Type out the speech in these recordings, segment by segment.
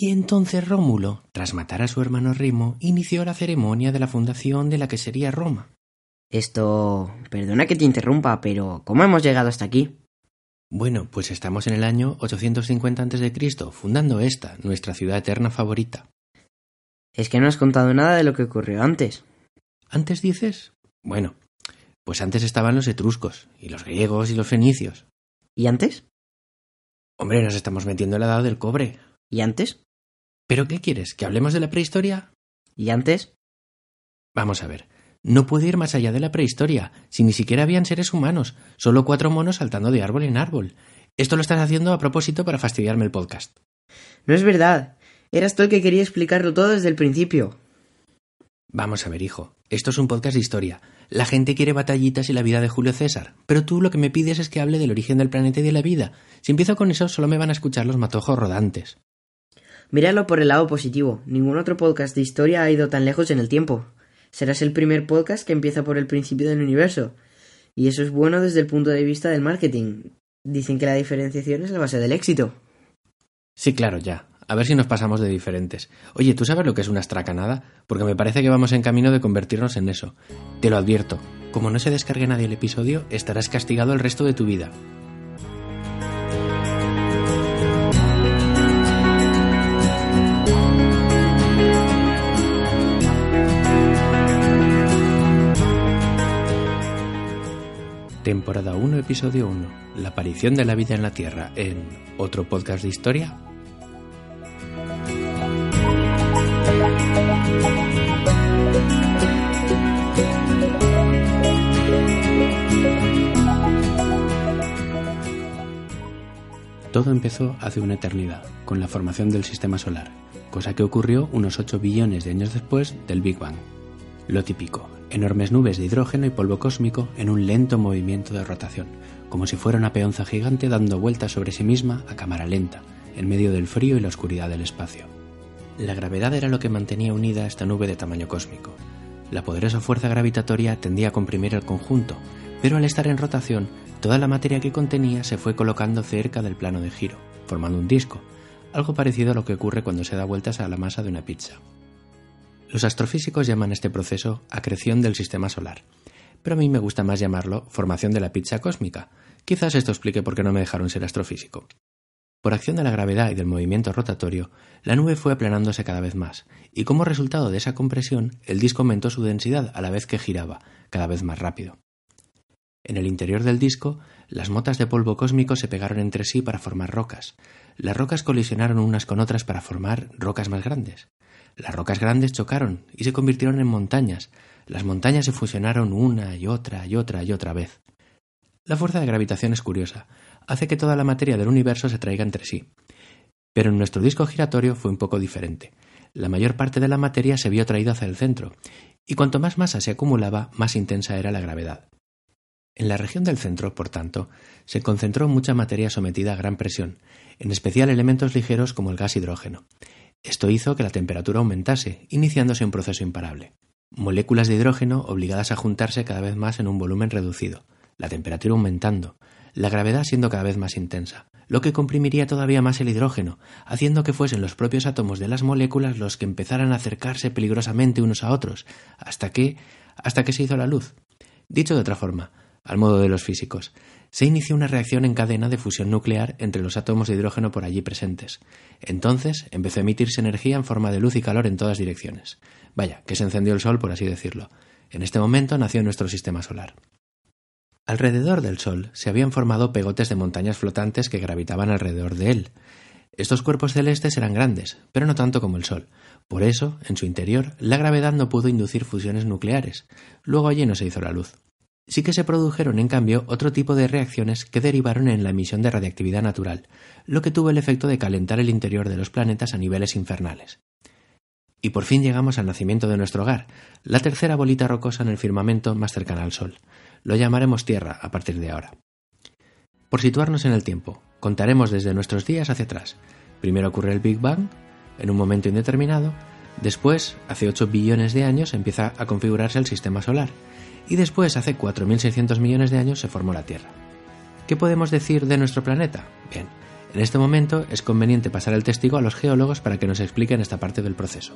Y entonces Rómulo, tras matar a su hermano Rimo, inició la ceremonia de la fundación de la que sería Roma. Esto... Perdona que te interrumpa, pero ¿cómo hemos llegado hasta aquí? Bueno, pues estamos en el año 850 a.C., fundando esta, nuestra ciudad eterna favorita. Es que no has contado nada de lo que ocurrió antes. ¿Antes dices? Bueno, pues antes estaban los etruscos, y los griegos y los fenicios. ¿Y antes? Hombre, nos estamos metiendo en la edad del cobre. ¿Y antes? ¿Pero qué quieres? ¿Que hablemos de la prehistoria? ¿Y antes? Vamos a ver. No puede ir más allá de la prehistoria, si ni siquiera habían seres humanos, solo cuatro monos saltando de árbol en árbol. Esto lo estás haciendo a propósito para fastidiarme el podcast. No es verdad. Eras tú el que quería explicarlo todo desde el principio. Vamos a ver, hijo. Esto es un podcast de historia. La gente quiere batallitas y la vida de Julio César, pero tú lo que me pides es que hable del origen del planeta y de la vida. Si empiezo con eso, solo me van a escuchar los matojos rodantes. Míralo por el lado positivo. Ningún otro podcast de historia ha ido tan lejos en el tiempo. Serás el primer podcast que empieza por el principio del universo. Y eso es bueno desde el punto de vista del marketing. Dicen que la diferenciación es la base del éxito. Sí, claro, ya. A ver si nos pasamos de diferentes. Oye, ¿tú sabes lo que es una estracanada? Porque me parece que vamos en camino de convertirnos en eso. Te lo advierto. Como no se descargue nadie el episodio, estarás castigado el resto de tu vida. Temporada 1, episodio 1. La aparición de la vida en la Tierra en otro podcast de historia. Todo empezó hace una eternidad, con la formación del sistema solar, cosa que ocurrió unos 8 billones de años después del Big Bang. Lo típico, enormes nubes de hidrógeno y polvo cósmico en un lento movimiento de rotación, como si fuera una peonza gigante dando vueltas sobre sí misma a cámara lenta, en medio del frío y la oscuridad del espacio. La gravedad era lo que mantenía unida esta nube de tamaño cósmico. La poderosa fuerza gravitatoria tendía a comprimir el conjunto, pero al estar en rotación, toda la materia que contenía se fue colocando cerca del plano de giro, formando un disco, algo parecido a lo que ocurre cuando se da vueltas a la masa de una pizza. Los astrofísicos llaman este proceso acreción del sistema solar, pero a mí me gusta más llamarlo formación de la pizza cósmica. Quizás esto explique por qué no me dejaron ser astrofísico. Por acción de la gravedad y del movimiento rotatorio, la nube fue aplanándose cada vez más, y como resultado de esa compresión, el disco aumentó su densidad a la vez que giraba, cada vez más rápido. En el interior del disco, las motas de polvo cósmico se pegaron entre sí para formar rocas. Las rocas colisionaron unas con otras para formar rocas más grandes. Las rocas grandes chocaron y se convirtieron en montañas. Las montañas se fusionaron una y otra y otra y otra vez. La fuerza de gravitación es curiosa. Hace que toda la materia del universo se traiga entre sí. Pero en nuestro disco giratorio fue un poco diferente. La mayor parte de la materia se vio traída hacia el centro, y cuanto más masa se acumulaba, más intensa era la gravedad. En la región del centro, por tanto, se concentró mucha materia sometida a gran presión, en especial elementos ligeros como el gas hidrógeno. Esto hizo que la temperatura aumentase, iniciándose un proceso imparable. Moléculas de hidrógeno obligadas a juntarse cada vez más en un volumen reducido, la temperatura aumentando, la gravedad siendo cada vez más intensa, lo que comprimiría todavía más el hidrógeno, haciendo que fuesen los propios átomos de las moléculas los que empezaran a acercarse peligrosamente unos a otros, hasta que hasta que se hizo la luz. Dicho de otra forma, al modo de los físicos, se inició una reacción en cadena de fusión nuclear entre los átomos de hidrógeno por allí presentes. Entonces empezó a emitirse energía en forma de luz y calor en todas direcciones. Vaya, que se encendió el Sol, por así decirlo. En este momento nació nuestro sistema solar. Alrededor del Sol se habían formado pegotes de montañas flotantes que gravitaban alrededor de él. Estos cuerpos celestes eran grandes, pero no tanto como el Sol. Por eso, en su interior, la gravedad no pudo inducir fusiones nucleares. Luego allí no se hizo la luz. Sí que se produjeron, en cambio, otro tipo de reacciones que derivaron en la emisión de radiactividad natural, lo que tuvo el efecto de calentar el interior de los planetas a niveles infernales. Y por fin llegamos al nacimiento de nuestro hogar, la tercera bolita rocosa en el firmamento más cercana al Sol. Lo llamaremos Tierra a partir de ahora. Por situarnos en el tiempo, contaremos desde nuestros días hacia atrás. Primero ocurre el Big Bang, en un momento indeterminado, después, hace 8 billones de años, empieza a configurarse el sistema solar, y después, hace 4.600 millones de años, se formó la Tierra. ¿Qué podemos decir de nuestro planeta? Bien, en este momento es conveniente pasar el testigo a los geólogos para que nos expliquen esta parte del proceso.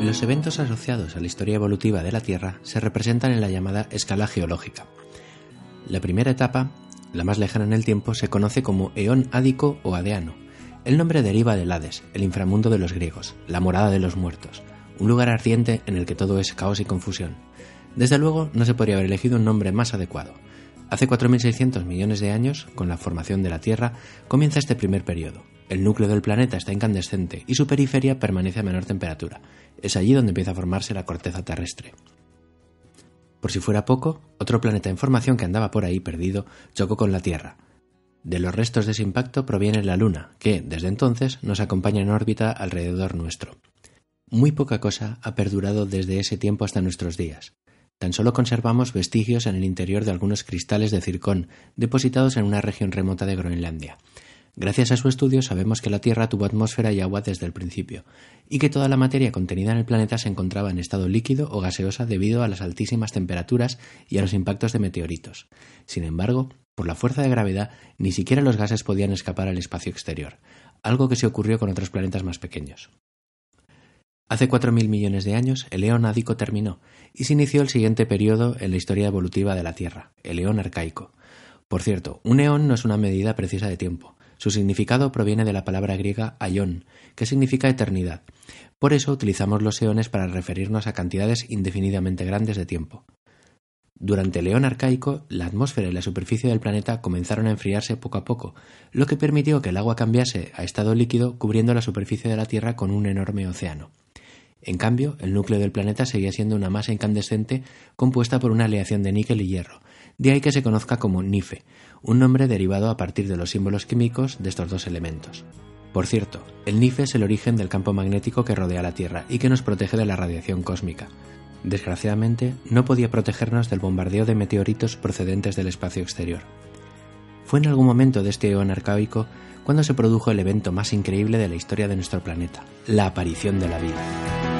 Los eventos asociados a la historia evolutiva de la Tierra se representan en la llamada escala geológica. La primera etapa la más lejana en el tiempo, se conoce como eón ádico o adeano. El nombre deriva del Hades, el inframundo de los griegos, la morada de los muertos, un lugar ardiente en el que todo es caos y confusión. Desde luego, no se podría haber elegido un nombre más adecuado. Hace 4.600 millones de años, con la formación de la Tierra, comienza este primer periodo. El núcleo del planeta está incandescente y su periferia permanece a menor temperatura. Es allí donde empieza a formarse la corteza terrestre. Por si fuera poco, otro planeta en formación que andaba por ahí perdido chocó con la Tierra. De los restos de ese impacto proviene la Luna, que, desde entonces, nos acompaña en órbita alrededor nuestro. Muy poca cosa ha perdurado desde ese tiempo hasta nuestros días. Tan solo conservamos vestigios en el interior de algunos cristales de circón depositados en una región remota de Groenlandia, Gracias a su estudio sabemos que la Tierra tuvo atmósfera y agua desde el principio, y que toda la materia contenida en el planeta se encontraba en estado líquido o gaseosa debido a las altísimas temperaturas y a los impactos de meteoritos. Sin embargo, por la fuerza de gravedad, ni siquiera los gases podían escapar al espacio exterior, algo que se ocurrió con otros planetas más pequeños. Hace cuatro mil millones de años, el eón ádico terminó y se inició el siguiente periodo en la historia evolutiva de la Tierra, el eón arcaico. Por cierto, un eón no es una medida precisa de tiempo, su significado proviene de la palabra griega aion, que significa eternidad. Por eso utilizamos los eones para referirnos a cantidades indefinidamente grandes de tiempo. Durante el eón arcaico, la atmósfera y la superficie del planeta comenzaron a enfriarse poco a poco, lo que permitió que el agua cambiase a estado líquido cubriendo la superficie de la Tierra con un enorme océano. En cambio, el núcleo del planeta seguía siendo una masa incandescente compuesta por una aleación de níquel y hierro, de ahí que se conozca como NIFE, un nombre derivado a partir de los símbolos químicos de estos dos elementos. Por cierto, el NIFE es el origen del campo magnético que rodea la Tierra y que nos protege de la radiación cósmica. Desgraciadamente, no podía protegernos del bombardeo de meteoritos procedentes del espacio exterior. Fue en algún momento de este eón arcaico cuando se produjo el evento más increíble de la historia de nuestro planeta, la aparición de la vida.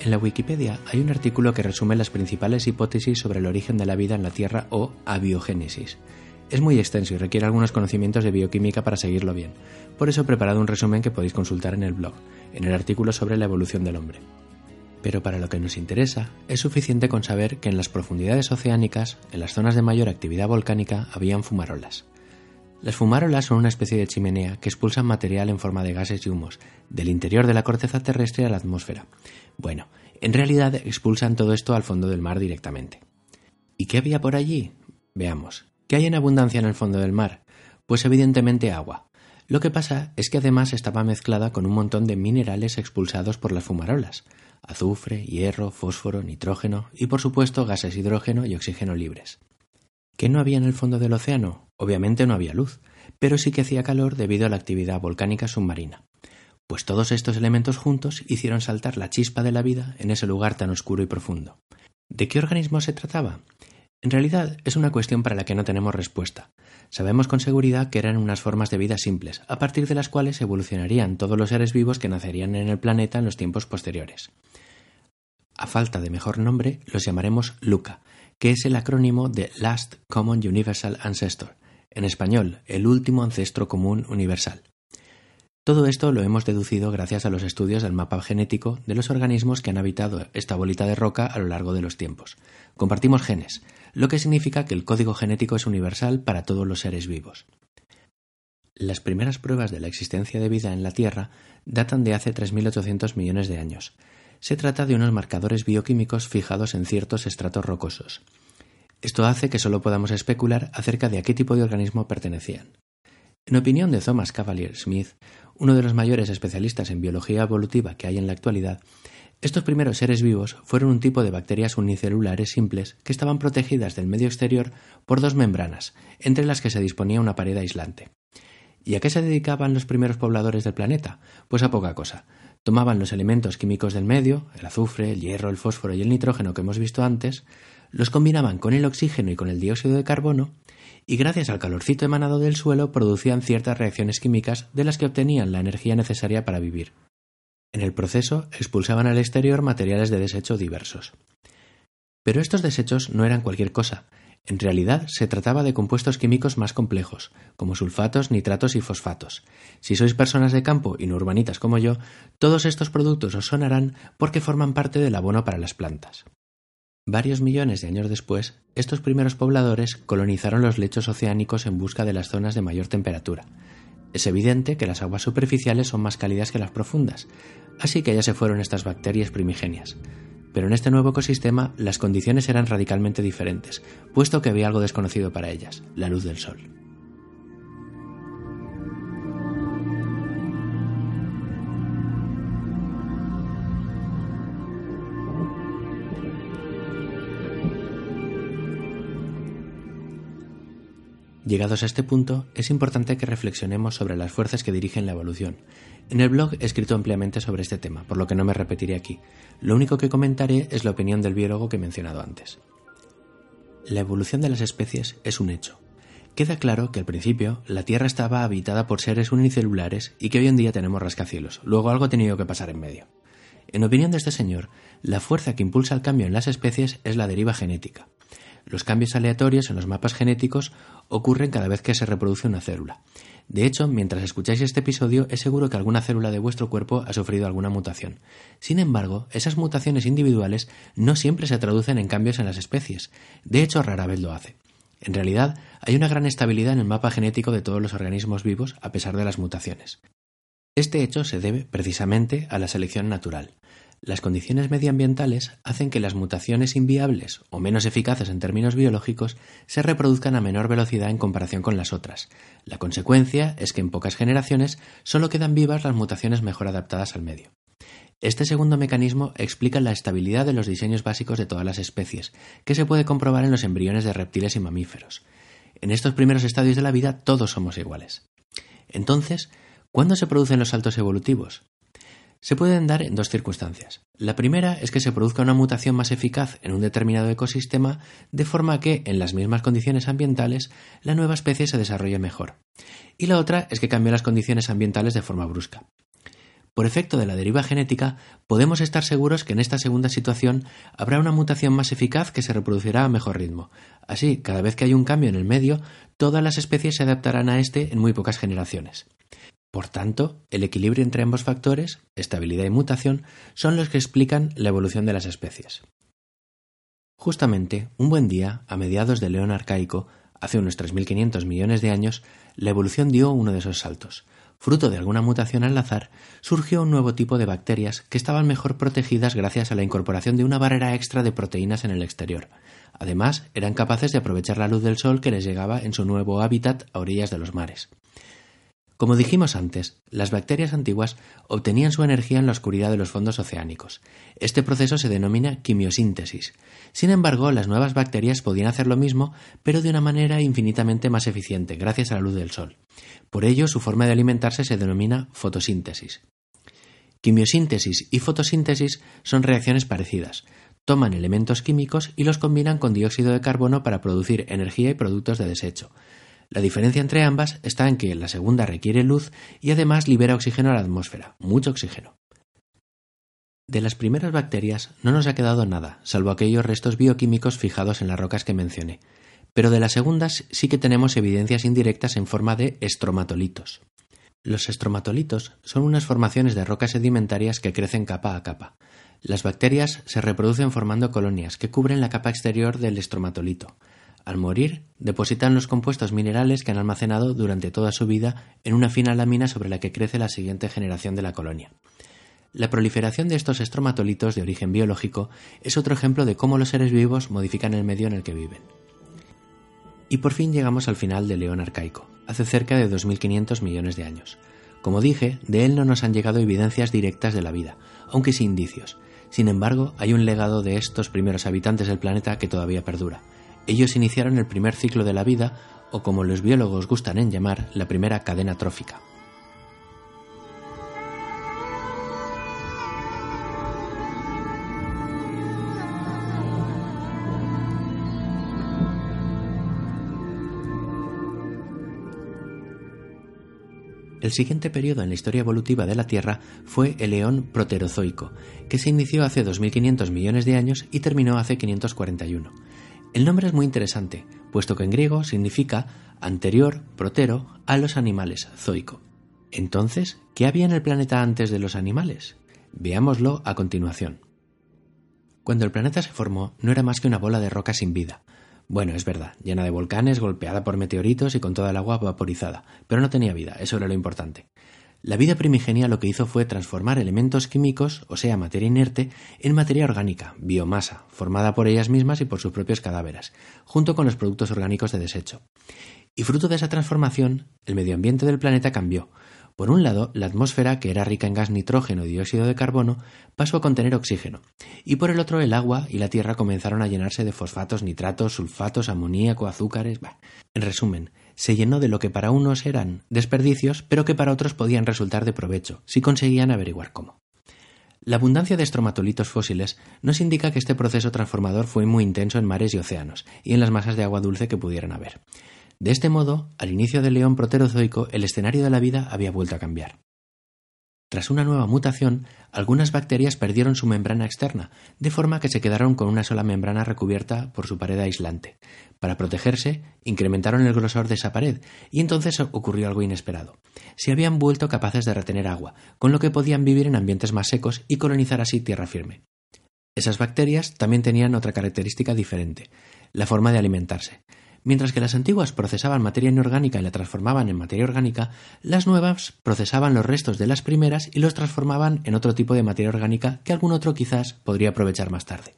En la Wikipedia hay un artículo que resume las principales hipótesis sobre el origen de la vida en la Tierra o abiogénesis. Es muy extenso y requiere algunos conocimientos de bioquímica para seguirlo bien. Por eso he preparado un resumen que podéis consultar en el blog, en el artículo sobre la evolución del hombre. Pero para lo que nos interesa, es suficiente con saber que en las profundidades oceánicas, en las zonas de mayor actividad volcánica, habían fumarolas. Las fumarolas son una especie de chimenea que expulsan material en forma de gases y humos del interior de la corteza terrestre a la atmósfera. Bueno, en realidad expulsan todo esto al fondo del mar directamente. ¿Y qué había por allí? Veamos. ¿Qué hay en abundancia en el fondo del mar? Pues evidentemente agua. Lo que pasa es que además estaba mezclada con un montón de minerales expulsados por las fumarolas. Azufre, hierro, fósforo, nitrógeno y por supuesto gases hidrógeno y oxígeno libres. ¿Qué no había en el fondo del océano? Obviamente no había luz, pero sí que hacía calor debido a la actividad volcánica submarina pues todos estos elementos juntos hicieron saltar la chispa de la vida en ese lugar tan oscuro y profundo. ¿De qué organismo se trataba? En realidad es una cuestión para la que no tenemos respuesta. Sabemos con seguridad que eran unas formas de vida simples, a partir de las cuales evolucionarían todos los seres vivos que nacerían en el planeta en los tiempos posteriores. A falta de mejor nombre, los llamaremos LUCA, que es el acrónimo de Last Common Universal Ancestor, en español, el último ancestro común universal. Todo esto lo hemos deducido gracias a los estudios del mapa genético de los organismos que han habitado esta bolita de roca a lo largo de los tiempos. Compartimos genes, lo que significa que el código genético es universal para todos los seres vivos. Las primeras pruebas de la existencia de vida en la Tierra datan de hace 3.800 millones de años. Se trata de unos marcadores bioquímicos fijados en ciertos estratos rocosos. Esto hace que solo podamos especular acerca de a qué tipo de organismo pertenecían. En opinión de Thomas Cavalier Smith, uno de los mayores especialistas en biología evolutiva que hay en la actualidad, estos primeros seres vivos fueron un tipo de bacterias unicelulares simples que estaban protegidas del medio exterior por dos membranas, entre las que se disponía una pared aislante. ¿Y a qué se dedicaban los primeros pobladores del planeta? Pues a poca cosa. Tomaban los elementos químicos del medio, el azufre, el hierro, el fósforo y el nitrógeno que hemos visto antes, los combinaban con el oxígeno y con el dióxido de carbono, y gracias al calorcito emanado del suelo producían ciertas reacciones químicas de las que obtenían la energía necesaria para vivir. En el proceso expulsaban al exterior materiales de desecho diversos. Pero estos desechos no eran cualquier cosa. En realidad se trataba de compuestos químicos más complejos, como sulfatos, nitratos y fosfatos. Si sois personas de campo y no urbanitas como yo, todos estos productos os sonarán porque forman parte del abono para las plantas. Varios millones de años después, estos primeros pobladores colonizaron los lechos oceánicos en busca de las zonas de mayor temperatura. Es evidente que las aguas superficiales son más cálidas que las profundas, así que ya se fueron estas bacterias primigenias. Pero en este nuevo ecosistema las condiciones eran radicalmente diferentes, puesto que había algo desconocido para ellas, la luz del sol. Llegados a este punto, es importante que reflexionemos sobre las fuerzas que dirigen la evolución. En el blog he escrito ampliamente sobre este tema, por lo que no me repetiré aquí. Lo único que comentaré es la opinión del biólogo que he mencionado antes. La evolución de las especies es un hecho. Queda claro que al principio la Tierra estaba habitada por seres unicelulares y que hoy en día tenemos rascacielos. Luego algo ha tenido que pasar en medio. En opinión de este señor, la fuerza que impulsa el cambio en las especies es la deriva genética. Los cambios aleatorios en los mapas genéticos ocurren cada vez que se reproduce una célula. De hecho, mientras escucháis este episodio, es seguro que alguna célula de vuestro cuerpo ha sufrido alguna mutación. Sin embargo, esas mutaciones individuales no siempre se traducen en cambios en las especies. De hecho, rara vez lo hace. En realidad, hay una gran estabilidad en el mapa genético de todos los organismos vivos a pesar de las mutaciones. Este hecho se debe precisamente a la selección natural. Las condiciones medioambientales hacen que las mutaciones inviables o menos eficaces en términos biológicos se reproduzcan a menor velocidad en comparación con las otras. La consecuencia es que en pocas generaciones solo quedan vivas las mutaciones mejor adaptadas al medio. Este segundo mecanismo explica la estabilidad de los diseños básicos de todas las especies, que se puede comprobar en los embriones de reptiles y mamíferos. En estos primeros estadios de la vida todos somos iguales. Entonces, ¿cuándo se producen los saltos evolutivos? Se pueden dar en dos circunstancias. La primera es que se produzca una mutación más eficaz en un determinado ecosistema de forma que, en las mismas condiciones ambientales, la nueva especie se desarrolle mejor. Y la otra es que cambien las condiciones ambientales de forma brusca. Por efecto de la deriva genética, podemos estar seguros que en esta segunda situación habrá una mutación más eficaz que se reproducirá a mejor ritmo. Así, cada vez que hay un cambio en el medio, todas las especies se adaptarán a este en muy pocas generaciones. Por tanto, el equilibrio entre ambos factores, estabilidad y mutación, son los que explican la evolución de las especies. Justamente, un buen día, a mediados del León arcaico, hace unos 3.500 millones de años, la evolución dio uno de esos saltos. Fruto de alguna mutación al azar, surgió un nuevo tipo de bacterias que estaban mejor protegidas gracias a la incorporación de una barrera extra de proteínas en el exterior. Además, eran capaces de aprovechar la luz del sol que les llegaba en su nuevo hábitat a orillas de los mares. Como dijimos antes, las bacterias antiguas obtenían su energía en la oscuridad de los fondos oceánicos. Este proceso se denomina quimiosíntesis. Sin embargo, las nuevas bacterias podían hacer lo mismo, pero de una manera infinitamente más eficiente, gracias a la luz del sol. Por ello, su forma de alimentarse se denomina fotosíntesis. Quimiosíntesis y fotosíntesis son reacciones parecidas. Toman elementos químicos y los combinan con dióxido de carbono para producir energía y productos de desecho. La diferencia entre ambas está en que la segunda requiere luz y además libera oxígeno a la atmósfera, mucho oxígeno. De las primeras bacterias no nos ha quedado nada, salvo aquellos restos bioquímicos fijados en las rocas que mencioné, pero de las segundas sí que tenemos evidencias indirectas en forma de estromatolitos. Los estromatolitos son unas formaciones de rocas sedimentarias que crecen capa a capa. Las bacterias se reproducen formando colonias que cubren la capa exterior del estromatolito. Al morir, depositan los compuestos minerales que han almacenado durante toda su vida en una fina lámina sobre la que crece la siguiente generación de la colonia. La proliferación de estos estromatolitos de origen biológico es otro ejemplo de cómo los seres vivos modifican el medio en el que viven. Y por fin llegamos al final del león arcaico, hace cerca de 2.500 millones de años. Como dije, de él no nos han llegado evidencias directas de la vida, aunque sí indicios. Sin embargo, hay un legado de estos primeros habitantes del planeta que todavía perdura. Ellos iniciaron el primer ciclo de la vida, o como los biólogos gustan en llamar, la primera cadena trófica. El siguiente periodo en la historia evolutiva de la Tierra fue el Eón Proterozoico, que se inició hace 2.500 millones de años y terminó hace 541. El nombre es muy interesante, puesto que en griego significa anterior, protero, a los animales, zoico. Entonces, ¿qué había en el planeta antes de los animales? Veámoslo a continuación. Cuando el planeta se formó, no era más que una bola de roca sin vida, bueno, es verdad, llena de volcanes, golpeada por meteoritos y con toda el agua vaporizada, pero no tenía vida, eso era lo importante. La vida primigenia lo que hizo fue transformar elementos químicos, o sea, materia inerte, en materia orgánica, biomasa, formada por ellas mismas y por sus propios cadáveres, junto con los productos orgánicos de desecho. Y fruto de esa transformación, el medio ambiente del planeta cambió, por un lado, la atmósfera, que era rica en gas nitrógeno y dióxido de carbono, pasó a contener oxígeno, y por el otro el agua y la tierra comenzaron a llenarse de fosfatos, nitratos, sulfatos, amoníaco, azúcares. En resumen, se llenó de lo que para unos eran desperdicios, pero que para otros podían resultar de provecho, si conseguían averiguar cómo. La abundancia de estromatolitos fósiles nos indica que este proceso transformador fue muy intenso en mares y océanos, y en las masas de agua dulce que pudieran haber. De este modo, al inicio del león proterozoico, el escenario de la vida había vuelto a cambiar. Tras una nueva mutación, algunas bacterias perdieron su membrana externa, de forma que se quedaron con una sola membrana recubierta por su pared aislante. Para protegerse, incrementaron el grosor de esa pared, y entonces ocurrió algo inesperado. Se habían vuelto capaces de retener agua, con lo que podían vivir en ambientes más secos y colonizar así tierra firme. Esas bacterias también tenían otra característica diferente, la forma de alimentarse. Mientras que las antiguas procesaban materia inorgánica y la transformaban en materia orgánica, las nuevas procesaban los restos de las primeras y los transformaban en otro tipo de materia orgánica que algún otro quizás podría aprovechar más tarde.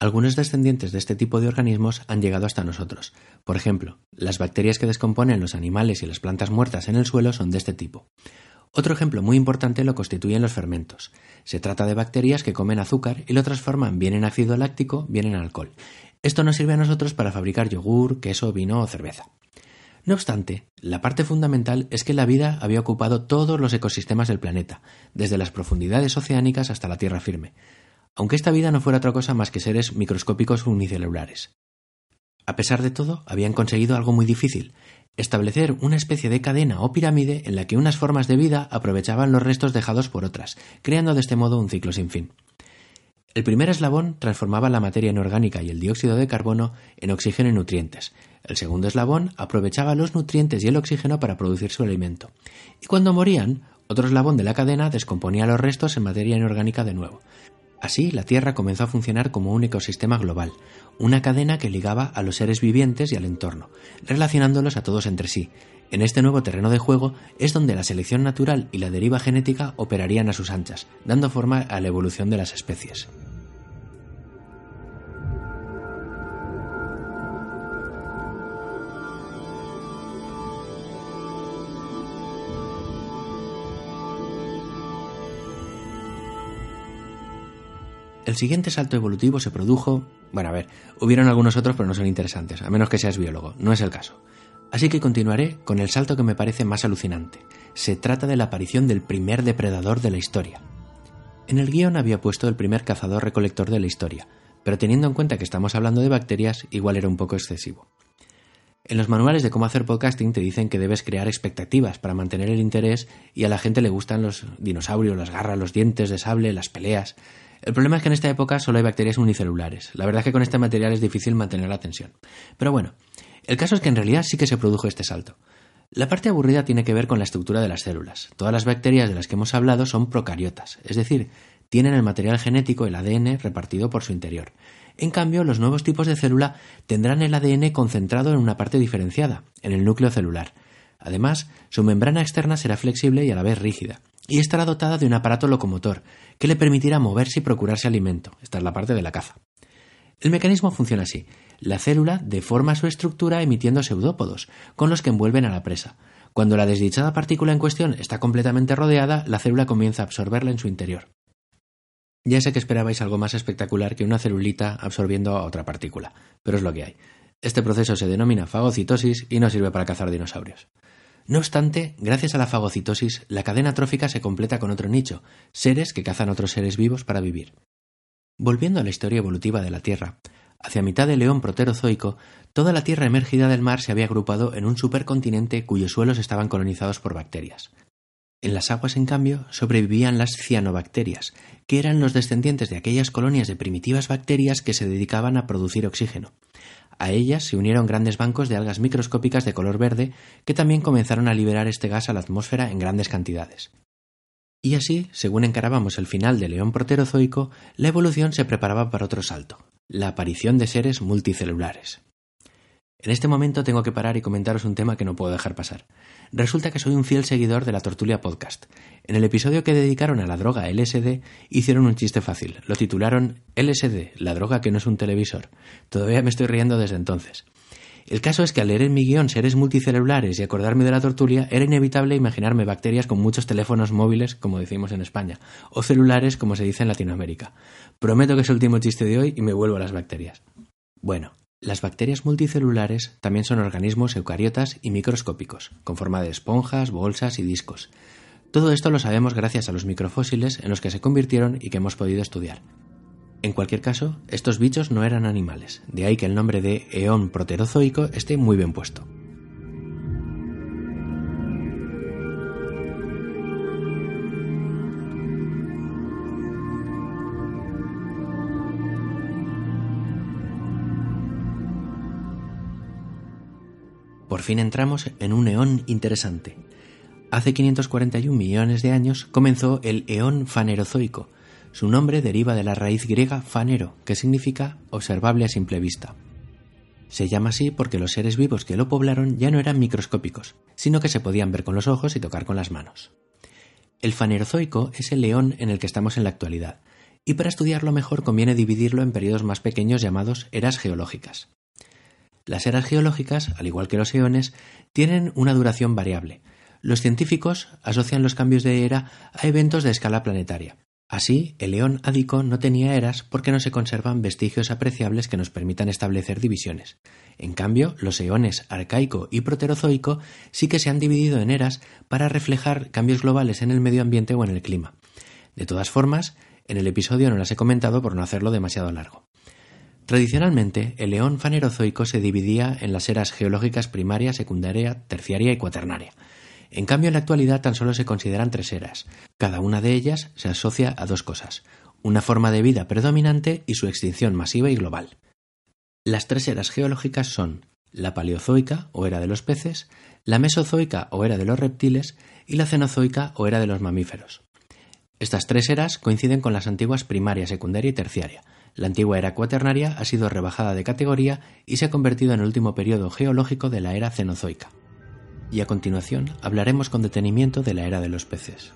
Algunos descendientes de este tipo de organismos han llegado hasta nosotros. Por ejemplo, las bacterias que descomponen los animales y las plantas muertas en el suelo son de este tipo. Otro ejemplo muy importante lo constituyen los fermentos. Se trata de bacterias que comen azúcar y lo transforman bien en ácido láctico, bien en alcohol. Esto nos sirve a nosotros para fabricar yogur, queso, vino o cerveza. No obstante, la parte fundamental es que la vida había ocupado todos los ecosistemas del planeta, desde las profundidades oceánicas hasta la tierra firme, aunque esta vida no fuera otra cosa más que seres microscópicos unicelulares. A pesar de todo, habían conseguido algo muy difícil, establecer una especie de cadena o pirámide en la que unas formas de vida aprovechaban los restos dejados por otras, creando de este modo un ciclo sin fin. El primer eslabón transformaba la materia inorgánica y el dióxido de carbono en oxígeno y nutrientes. El segundo eslabón aprovechaba los nutrientes y el oxígeno para producir su alimento. Y cuando morían, otro eslabón de la cadena descomponía los restos en materia inorgánica de nuevo. Así, la Tierra comenzó a funcionar como un ecosistema global, una cadena que ligaba a los seres vivientes y al entorno, relacionándolos a todos entre sí. En este nuevo terreno de juego es donde la selección natural y la deriva genética operarían a sus anchas, dando forma a la evolución de las especies. El siguiente salto evolutivo se produjo... Bueno, a ver, hubieron algunos otros pero no son interesantes, a menos que seas biólogo, no es el caso. Así que continuaré con el salto que me parece más alucinante. Se trata de la aparición del primer depredador de la historia. En el guion había puesto el primer cazador-recolector de la historia, pero teniendo en cuenta que estamos hablando de bacterias, igual era un poco excesivo. En los manuales de cómo hacer podcasting te dicen que debes crear expectativas para mantener el interés y a la gente le gustan los dinosaurios, las garras, los dientes de sable, las peleas. El problema es que en esta época solo hay bacterias unicelulares. La verdad es que con este material es difícil mantener la tensión. Pero bueno, el caso es que en realidad sí que se produjo este salto. La parte aburrida tiene que ver con la estructura de las células. Todas las bacterias de las que hemos hablado son procariotas, es decir, tienen el material genético, el ADN, repartido por su interior. En cambio, los nuevos tipos de célula tendrán el ADN concentrado en una parte diferenciada, en el núcleo celular. Además, su membrana externa será flexible y a la vez rígida, y estará dotada de un aparato locomotor que le permitirá moverse y procurarse alimento. Esta es la parte de la caza. El mecanismo funciona así. La célula deforma su estructura emitiendo pseudópodos, con los que envuelven a la presa. Cuando la desdichada partícula en cuestión está completamente rodeada, la célula comienza a absorberla en su interior. Ya sé que esperabais algo más espectacular que una celulita absorbiendo a otra partícula, pero es lo que hay. Este proceso se denomina fagocitosis y no sirve para cazar dinosaurios. No obstante, gracias a la fagocitosis, la cadena trófica se completa con otro nicho, seres que cazan otros seres vivos para vivir. Volviendo a la historia evolutiva de la Tierra, hacia mitad del león proterozoico, toda la Tierra emergida del mar se había agrupado en un supercontinente cuyos suelos estaban colonizados por bacterias. En las aguas, en cambio, sobrevivían las cianobacterias, que eran los descendientes de aquellas colonias de primitivas bacterias que se dedicaban a producir oxígeno. A ellas se unieron grandes bancos de algas microscópicas de color verde que también comenzaron a liberar este gas a la atmósfera en grandes cantidades. Y así, según encarábamos el final del león proterozoico, la evolución se preparaba para otro salto, la aparición de seres multicelulares. En este momento tengo que parar y comentaros un tema que no puedo dejar pasar. Resulta que soy un fiel seguidor de la Tortulia Podcast. En el episodio que dedicaron a la droga LSD hicieron un chiste fácil. Lo titularon LSD, la droga que no es un televisor. Todavía me estoy riendo desde entonces. El caso es que al leer en mi guion seres multicelulares y acordarme de la tortulia, era inevitable imaginarme bacterias con muchos teléfonos móviles, como decimos en España, o celulares, como se dice en Latinoamérica. Prometo que es el último chiste de hoy y me vuelvo a las bacterias. Bueno, las bacterias multicelulares también son organismos eucariotas y microscópicos, con forma de esponjas, bolsas y discos. Todo esto lo sabemos gracias a los microfósiles en los que se convirtieron y que hemos podido estudiar. En cualquier caso, estos bichos no eran animales, de ahí que el nombre de eón proterozoico esté muy bien puesto. Por fin entramos en un eón interesante. Hace 541 millones de años comenzó el eón fanerozoico. Su nombre deriva de la raíz griega fanero, que significa observable a simple vista. Se llama así porque los seres vivos que lo poblaron ya no eran microscópicos, sino que se podían ver con los ojos y tocar con las manos. El fanerozoico es el eón en el que estamos en la actualidad, y para estudiarlo mejor conviene dividirlo en periodos más pequeños llamados eras geológicas. Las eras geológicas, al igual que los eones, tienen una duración variable. Los científicos asocian los cambios de era a eventos de escala planetaria. Así, el eón ádico no tenía eras porque no se conservan vestigios apreciables que nos permitan establecer divisiones. En cambio, los eones arcaico y proterozoico sí que se han dividido en eras para reflejar cambios globales en el medio ambiente o en el clima. De todas formas, en el episodio no las he comentado por no hacerlo demasiado largo. Tradicionalmente, el león fanerozoico se dividía en las eras geológicas primaria, secundaria, terciaria y cuaternaria. En cambio, en la actualidad tan solo se consideran tres eras. Cada una de ellas se asocia a dos cosas, una forma de vida predominante y su extinción masiva y global. Las tres eras geológicas son la paleozoica o era de los peces, la mesozoica o era de los reptiles y la cenozoica o era de los mamíferos. Estas tres eras coinciden con las antiguas primaria, secundaria y terciaria, la antigua era cuaternaria ha sido rebajada de categoría y se ha convertido en el último periodo geológico de la era cenozoica. Y a continuación hablaremos con detenimiento de la era de los peces.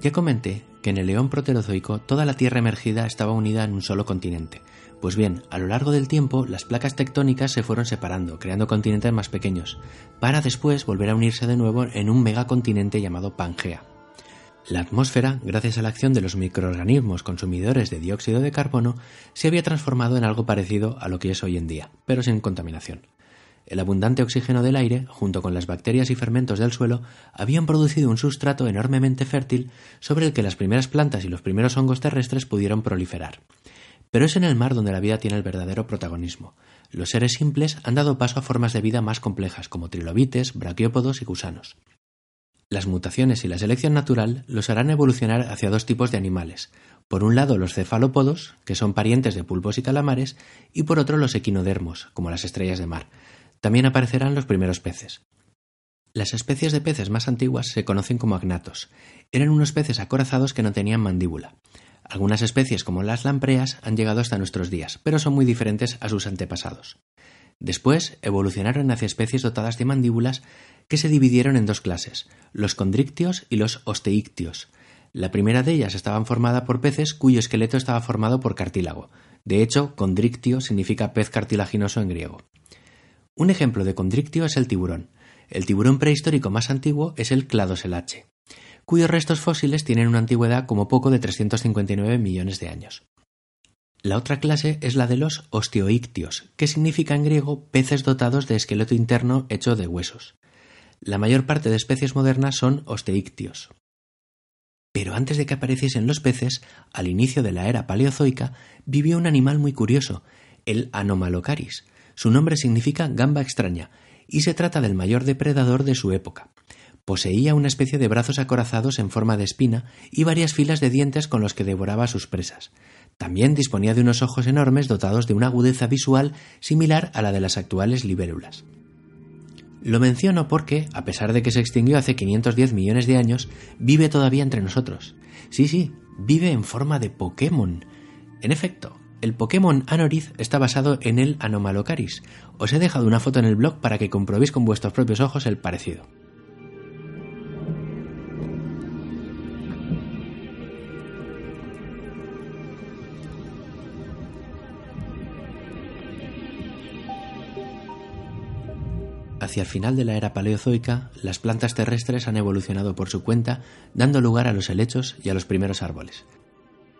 Ya comenté que en el león proterozoico toda la Tierra emergida estaba unida en un solo continente. Pues bien, a lo largo del tiempo las placas tectónicas se fueron separando, creando continentes más pequeños, para después volver a unirse de nuevo en un megacontinente llamado Pangea. La atmósfera, gracias a la acción de los microorganismos consumidores de dióxido de carbono, se había transformado en algo parecido a lo que es hoy en día, pero sin contaminación. El abundante oxígeno del aire, junto con las bacterias y fermentos del suelo, habían producido un sustrato enormemente fértil sobre el que las primeras plantas y los primeros hongos terrestres pudieron proliferar. Pero es en el mar donde la vida tiene el verdadero protagonismo. Los seres simples han dado paso a formas de vida más complejas, como trilobites, braquiópodos y gusanos. Las mutaciones y la selección natural los harán evolucionar hacia dos tipos de animales. Por un lado los cefalópodos, que son parientes de pulpos y calamares, y por otro los equinodermos, como las estrellas de mar. También aparecerán los primeros peces. Las especies de peces más antiguas se conocen como agnatos. Eran unos peces acorazados que no tenían mandíbula. Algunas especies, como las lampreas, han llegado hasta nuestros días, pero son muy diferentes a sus antepasados. Después evolucionaron hacia especies dotadas de mandíbulas que se dividieron en dos clases, los condrictios y los osteictios. La primera de ellas estaba formada por peces cuyo esqueleto estaba formado por cartílago. De hecho, condrictio significa pez cartilaginoso en griego. Un ejemplo de condrictio es el tiburón. El tiburón prehistórico más antiguo es el cladoselache, cuyos restos fósiles tienen una antigüedad como poco de 359 millones de años. La otra clase es la de los osteoictios, que significa en griego peces dotados de esqueleto interno hecho de huesos. La mayor parte de especies modernas son osteictios. Pero antes de que apareciesen los peces, al inicio de la era paleozoica, vivió un animal muy curioso, el Anomalocaris. Su nombre significa gamba extraña, y se trata del mayor depredador de su época. Poseía una especie de brazos acorazados en forma de espina y varias filas de dientes con los que devoraba a sus presas. También disponía de unos ojos enormes dotados de una agudeza visual similar a la de las actuales libélulas. Lo menciono porque, a pesar de que se extinguió hace 510 millones de años, vive todavía entre nosotros. Sí, sí, vive en forma de Pokémon. En efecto, el Pokémon Anorith está basado en el Anomalocaris. Os he dejado una foto en el blog para que comprobéis con vuestros propios ojos el parecido. Hacia el final de la era paleozoica, las plantas terrestres han evolucionado por su cuenta, dando lugar a los helechos y a los primeros árboles.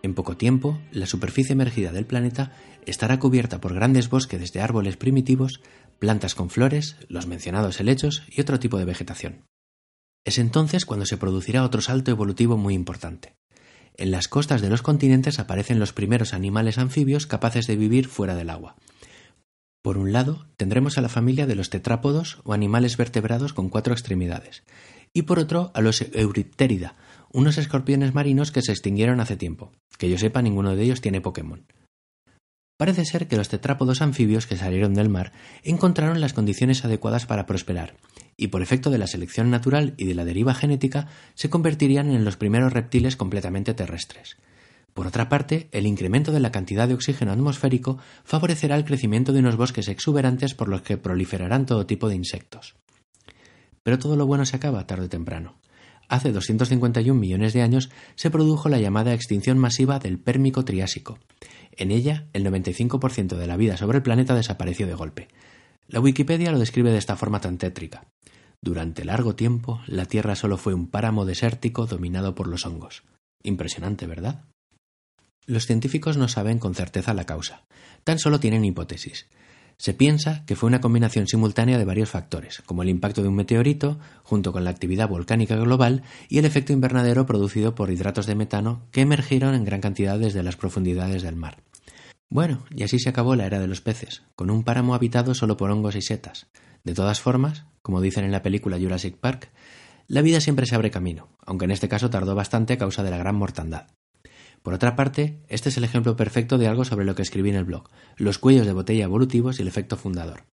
En poco tiempo, la superficie emergida del planeta estará cubierta por grandes bosques de árboles primitivos, plantas con flores, los mencionados helechos y otro tipo de vegetación. Es entonces cuando se producirá otro salto evolutivo muy importante. En las costas de los continentes aparecen los primeros animales anfibios capaces de vivir fuera del agua, por un lado, tendremos a la familia de los tetrápodos o animales vertebrados con cuatro extremidades, y por otro a los Eurypterida, unos escorpiones marinos que se extinguieron hace tiempo. Que yo sepa, ninguno de ellos tiene Pokémon. Parece ser que los tetrápodos anfibios que salieron del mar encontraron las condiciones adecuadas para prosperar, y por efecto de la selección natural y de la deriva genética se convertirían en los primeros reptiles completamente terrestres. Por otra parte, el incremento de la cantidad de oxígeno atmosférico favorecerá el crecimiento de unos bosques exuberantes por los que proliferarán todo tipo de insectos. Pero todo lo bueno se acaba tarde o temprano. Hace 251 millones de años se produjo la llamada extinción masiva del Pérmico Triásico. En ella, el 95% de la vida sobre el planeta desapareció de golpe. La Wikipedia lo describe de esta forma tan tétrica. Durante largo tiempo, la Tierra solo fue un páramo desértico dominado por los hongos. Impresionante, ¿verdad? Los científicos no saben con certeza la causa, tan solo tienen hipótesis. Se piensa que fue una combinación simultánea de varios factores, como el impacto de un meteorito, junto con la actividad volcánica global y el efecto invernadero producido por hidratos de metano que emergieron en gran cantidad desde las profundidades del mar. Bueno, y así se acabó la era de los peces, con un páramo habitado solo por hongos y setas. De todas formas, como dicen en la película Jurassic Park, la vida siempre se abre camino, aunque en este caso tardó bastante a causa de la gran mortandad. Por otra parte, este es el ejemplo perfecto de algo sobre lo que escribí en el blog, los cuellos de botella evolutivos y el efecto fundador.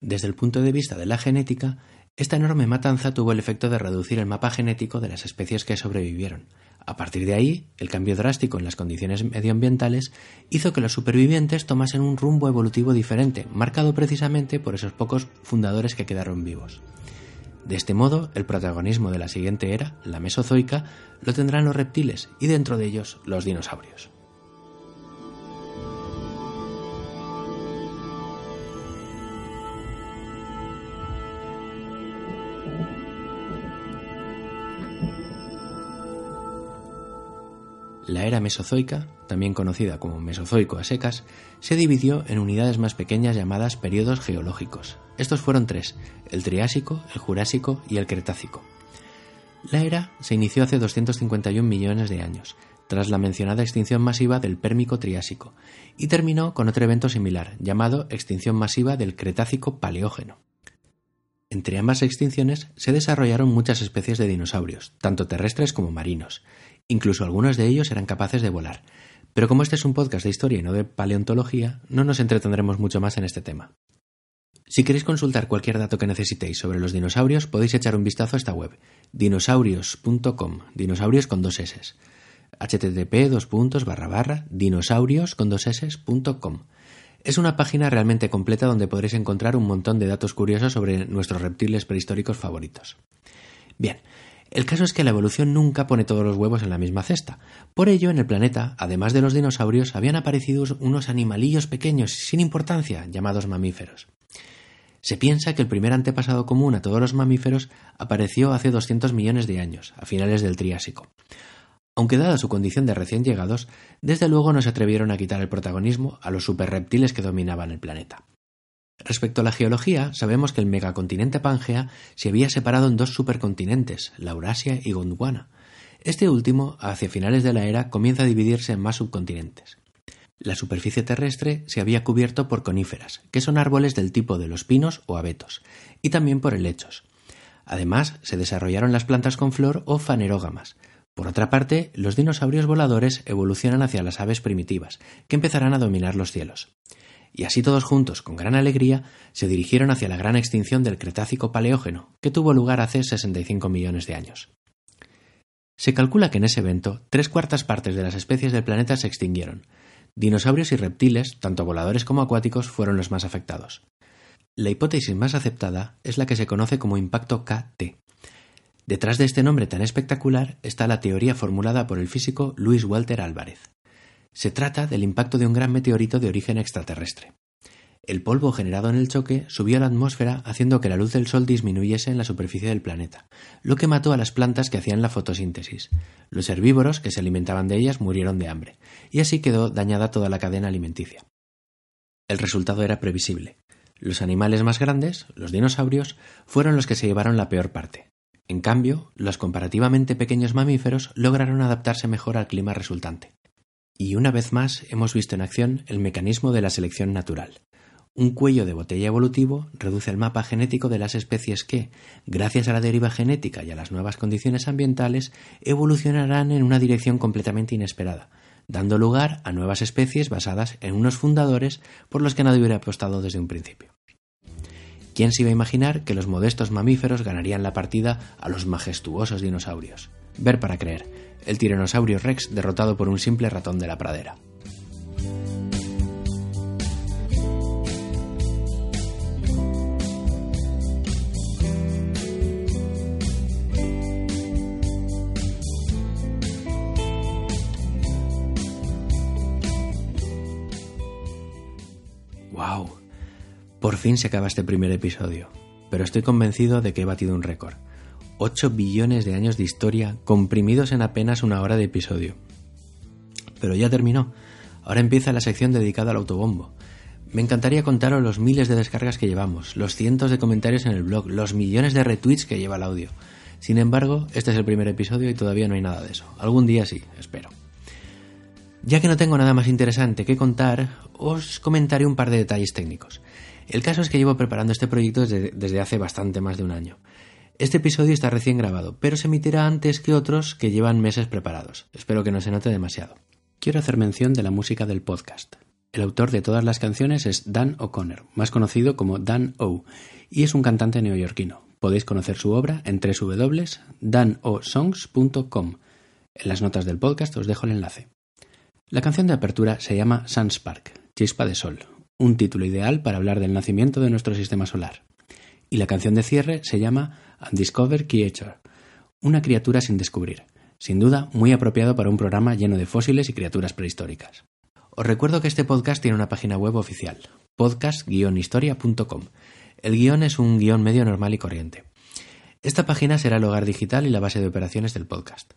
Desde el punto de vista de la genética, esta enorme matanza tuvo el efecto de reducir el mapa genético de las especies que sobrevivieron. A partir de ahí, el cambio drástico en las condiciones medioambientales hizo que los supervivientes tomasen un rumbo evolutivo diferente, marcado precisamente por esos pocos fundadores que quedaron vivos. De este modo, el protagonismo de la siguiente era, la Mesozoica, lo tendrán los reptiles y dentro de ellos los dinosaurios. La era mesozoica, también conocida como Mesozoico a secas, se dividió en unidades más pequeñas llamadas periodos geológicos. Estos fueron tres, el Triásico, el Jurásico y el Cretácico. La era se inició hace 251 millones de años, tras la mencionada extinción masiva del Pérmico Triásico, y terminó con otro evento similar, llamado extinción masiva del Cretácico Paleógeno. Entre ambas extinciones se desarrollaron muchas especies de dinosaurios, tanto terrestres como marinos, Incluso algunos de ellos eran capaces de volar. Pero como este es un podcast de historia y no de paleontología, no nos entretendremos mucho más en este tema. Si queréis consultar cualquier dato que necesitéis sobre los dinosaurios, podéis echar un vistazo a esta web, dinosaurios.com, dinosaurios con dos s http dos Es una página realmente completa donde podréis encontrar un montón de datos curiosos sobre nuestros reptiles prehistóricos favoritos. Bien, el caso es que la evolución nunca pone todos los huevos en la misma cesta. Por ello, en el planeta, además de los dinosaurios, habían aparecido unos animalillos pequeños sin importancia llamados mamíferos. Se piensa que el primer antepasado común a todos los mamíferos apareció hace 200 millones de años, a finales del Triásico. Aunque dada su condición de recién llegados, desde luego no se atrevieron a quitar el protagonismo a los superreptiles que dominaban el planeta. Respecto a la geología, sabemos que el megacontinente Pangea se había separado en dos supercontinentes, Laurasia y Gondwana. Este último, hacia finales de la era, comienza a dividirse en más subcontinentes. La superficie terrestre se había cubierto por coníferas, que son árboles del tipo de los pinos o abetos, y también por helechos. Además, se desarrollaron las plantas con flor o fanerógamas. Por otra parte, los dinosaurios voladores evolucionan hacia las aves primitivas, que empezarán a dominar los cielos. Y así todos juntos, con gran alegría, se dirigieron hacia la gran extinción del Cretácico Paleógeno, que tuvo lugar hace 65 millones de años. Se calcula que en ese evento tres cuartas partes de las especies del planeta se extinguieron, Dinosaurios y reptiles, tanto voladores como acuáticos, fueron los más afectados. La hipótesis más aceptada es la que se conoce como impacto KT. Detrás de este nombre tan espectacular está la teoría formulada por el físico Luis Walter Álvarez. Se trata del impacto de un gran meteorito de origen extraterrestre. El polvo generado en el choque subió a la atmósfera haciendo que la luz del Sol disminuyese en la superficie del planeta, lo que mató a las plantas que hacían la fotosíntesis. Los herbívoros que se alimentaban de ellas murieron de hambre, y así quedó dañada toda la cadena alimenticia. El resultado era previsible. Los animales más grandes, los dinosaurios, fueron los que se llevaron la peor parte. En cambio, los comparativamente pequeños mamíferos lograron adaptarse mejor al clima resultante. Y una vez más hemos visto en acción el mecanismo de la selección natural. Un cuello de botella evolutivo reduce el mapa genético de las especies que, gracias a la deriva genética y a las nuevas condiciones ambientales, evolucionarán en una dirección completamente inesperada, dando lugar a nuevas especies basadas en unos fundadores por los que nadie hubiera apostado desde un principio. ¿Quién se iba a imaginar que los modestos mamíferos ganarían la partida a los majestuosos dinosaurios? Ver para creer, el tiranosaurio rex derrotado por un simple ratón de la pradera. Por fin se acaba este primer episodio, pero estoy convencido de que he batido un récord. 8 billones de años de historia comprimidos en apenas una hora de episodio. Pero ya terminó. Ahora empieza la sección dedicada al autobombo. Me encantaría contaros los miles de descargas que llevamos, los cientos de comentarios en el blog, los millones de retweets que lleva el audio. Sin embargo, este es el primer episodio y todavía no hay nada de eso. Algún día sí, espero. Ya que no tengo nada más interesante que contar, os comentaré un par de detalles técnicos. El caso es que llevo preparando este proyecto desde, hace bastante más de un año. Este episodio está recién grabado, pero se emitirá antes que otros que llevan meses preparados. Espero que no se note demasiado. Quiero hacer mención de la música del podcast. El autor de todas las canciones es Dan O'Connor, más conocido como Dan O, y es un cantante neoyorquino. Podéis conocer su obra en www.danosongs.com. En las notas del podcast os dejo el enlace. La canción de apertura se llama Sunspark, Chispa de Sol, un título ideal para hablar del nacimiento de nuestro sistema solar. Y la canción de cierre se llama Undiscovered Creature, una criatura sin descubrir, sin duda muy apropiado para un programa lleno de fósiles y criaturas prehistóricas. Os recuerdo que este podcast tiene una página web oficial, podcast-historia.com. El guion es un guion medio normal y corriente. Esta página será el hogar digital y la base de operaciones del podcast.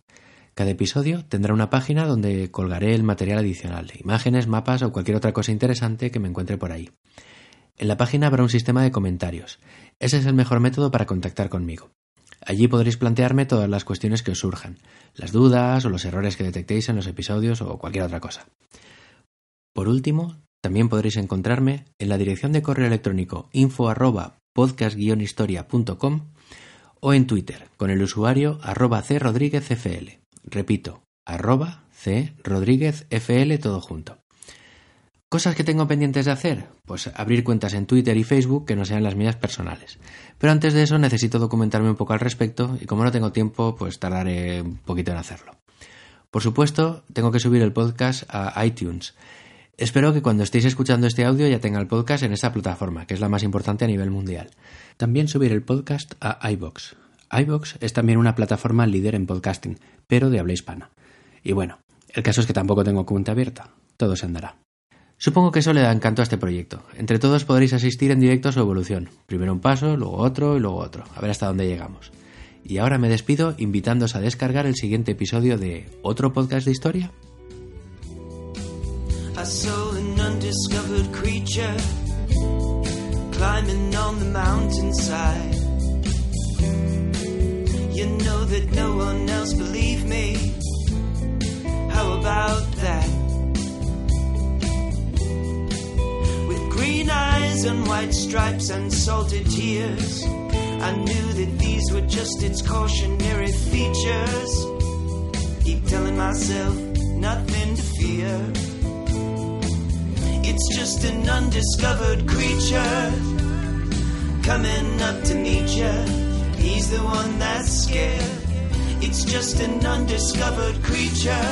Cada episodio tendrá una página donde colgaré el material adicional, imágenes, mapas o cualquier otra cosa interesante que me encuentre por ahí. En la página habrá un sistema de comentarios. Ese es el mejor método para contactar conmigo. Allí podréis plantearme todas las cuestiones que os surjan, las dudas o los errores que detectéis en los episodios o cualquier otra cosa. Por último, también podréis encontrarme en la dirección de correo electrónico info podcast-historia.com o en Twitter con el usuario arroba crodríguezfl. Repito, arroba C Rodríguez FL todo junto. ¿Cosas que tengo pendientes de hacer? Pues abrir cuentas en Twitter y Facebook que no sean las mías personales. Pero antes de eso necesito documentarme un poco al respecto y como no tengo tiempo, pues tardaré un poquito en hacerlo. Por supuesto, tengo que subir el podcast a iTunes. Espero que cuando estéis escuchando este audio ya tenga el podcast en esta plataforma, que es la más importante a nivel mundial. También subir el podcast a iBox. iBox es también una plataforma líder en podcasting, pero de habla hispana. Y bueno, el caso es que tampoco tengo cuenta abierta. Todo se andará. Supongo que eso le da encanto a este proyecto. Entre todos podréis asistir en directo a su evolución. Primero un paso, luego otro y luego otro. A ver hasta dónde llegamos. Y ahora me despido invitándoos a descargar el siguiente episodio de otro podcast de historia. How about that? Green eyes and white stripes and salted tears. I knew that these were just its cautionary features. Keep telling myself nothing to fear. It's just an undiscovered creature coming up to meet you. He's the one that's scared. It's just an undiscovered creature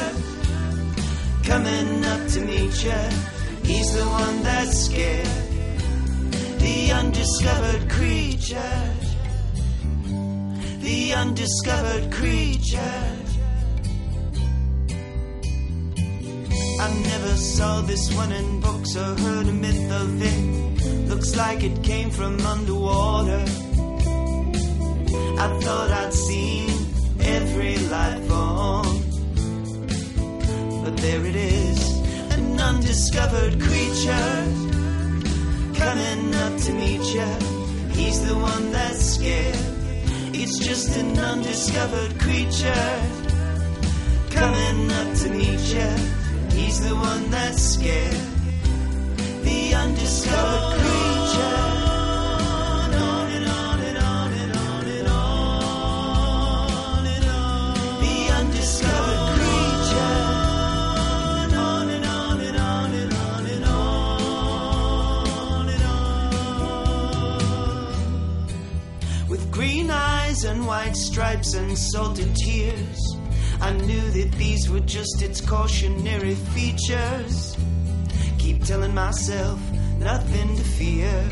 coming up to meet you. He's the one that's scared. The undiscovered creature. The undiscovered creature. I never saw this one in books or heard a myth of it. Looks like it came from underwater. I thought I'd seen every life form, but there it is undiscovered creature coming up to meet you. He's the one that's scared. It's just an undiscovered creature coming up to meet you. He's the one that's scared. The undiscovered creature. Salted tears. I knew that these were just its cautionary features. Keep telling myself nothing to fear.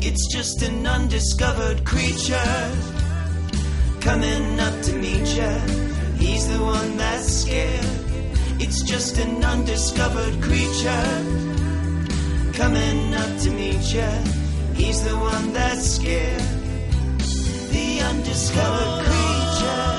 It's just an undiscovered creature coming up to meet you. He's the one that's scared. It's just an undiscovered creature coming up to meet you. He's the one that's scared undiscovered creature.